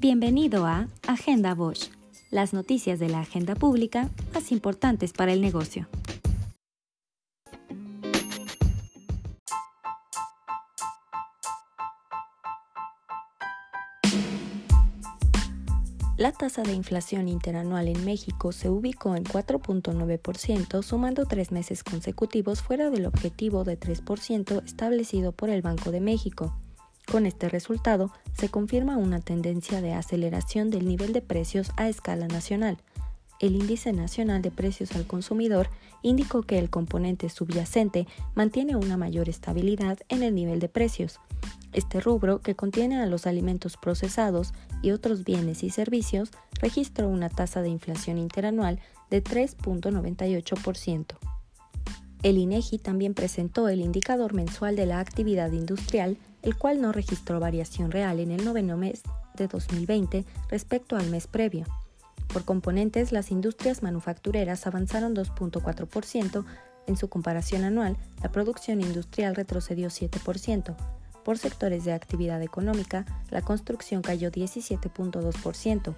Bienvenido a Agenda Bosch, las noticias de la agenda pública más importantes para el negocio. La tasa de inflación interanual en México se ubicó en 4.9%, sumando tres meses consecutivos fuera del objetivo de 3% establecido por el Banco de México. Con este resultado, se confirma una tendencia de aceleración del nivel de precios a escala nacional. El Índice Nacional de Precios al Consumidor indicó que el componente subyacente mantiene una mayor estabilidad en el nivel de precios. Este rubro, que contiene a los alimentos procesados y otros bienes y servicios, registró una tasa de inflación interanual de 3.98%. El INEGI también presentó el indicador mensual de la actividad industrial, el cual no registró variación real en el noveno mes de 2020 respecto al mes previo. Por componentes, las industrias manufactureras avanzaron 2.4%, en su comparación anual, la producción industrial retrocedió 7%, por sectores de actividad económica, la construcción cayó 17.2%,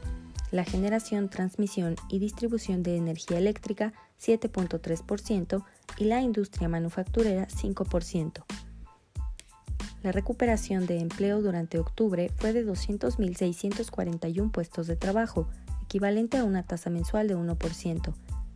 la generación, transmisión y distribución de energía eléctrica 7.3% y la industria manufacturera 5%. La recuperación de empleo durante octubre fue de 200.641 puestos de trabajo, equivalente a una tasa mensual de 1%.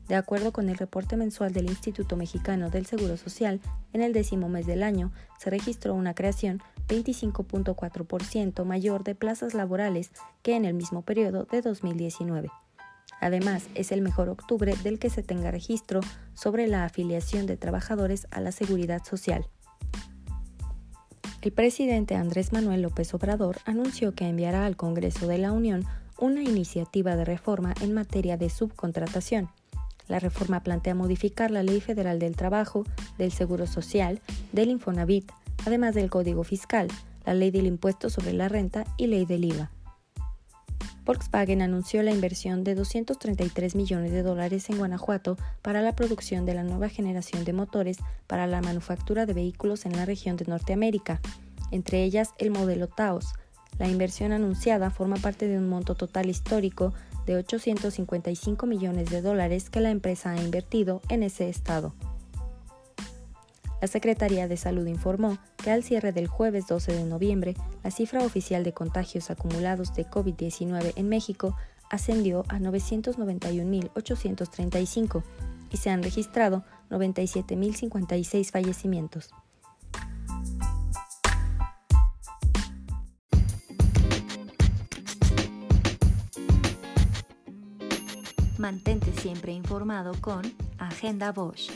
De acuerdo con el reporte mensual del Instituto Mexicano del Seguro Social, en el décimo mes del año se registró una creación 25.4% mayor de plazas laborales que en el mismo periodo de 2019. Además, es el mejor octubre del que se tenga registro sobre la afiliación de trabajadores a la seguridad social. El presidente Andrés Manuel López Obrador anunció que enviará al Congreso de la Unión una iniciativa de reforma en materia de subcontratación. La reforma plantea modificar la Ley Federal del Trabajo, del Seguro Social, del Infonavit, además del Código Fiscal, la Ley del Impuesto sobre la Renta y Ley del IVA. Volkswagen anunció la inversión de 233 millones de dólares en Guanajuato para la producción de la nueva generación de motores para la manufactura de vehículos en la región de Norteamérica, entre ellas el modelo Taos. La inversión anunciada forma parte de un monto total histórico de 855 millones de dólares que la empresa ha invertido en ese estado. La Secretaría de Salud informó que al cierre del jueves 12 de noviembre, la cifra oficial de contagios acumulados de COVID-19 en México ascendió a 991.835 y se han registrado 97.056 fallecimientos. Mantente siempre informado con Agenda Bosch.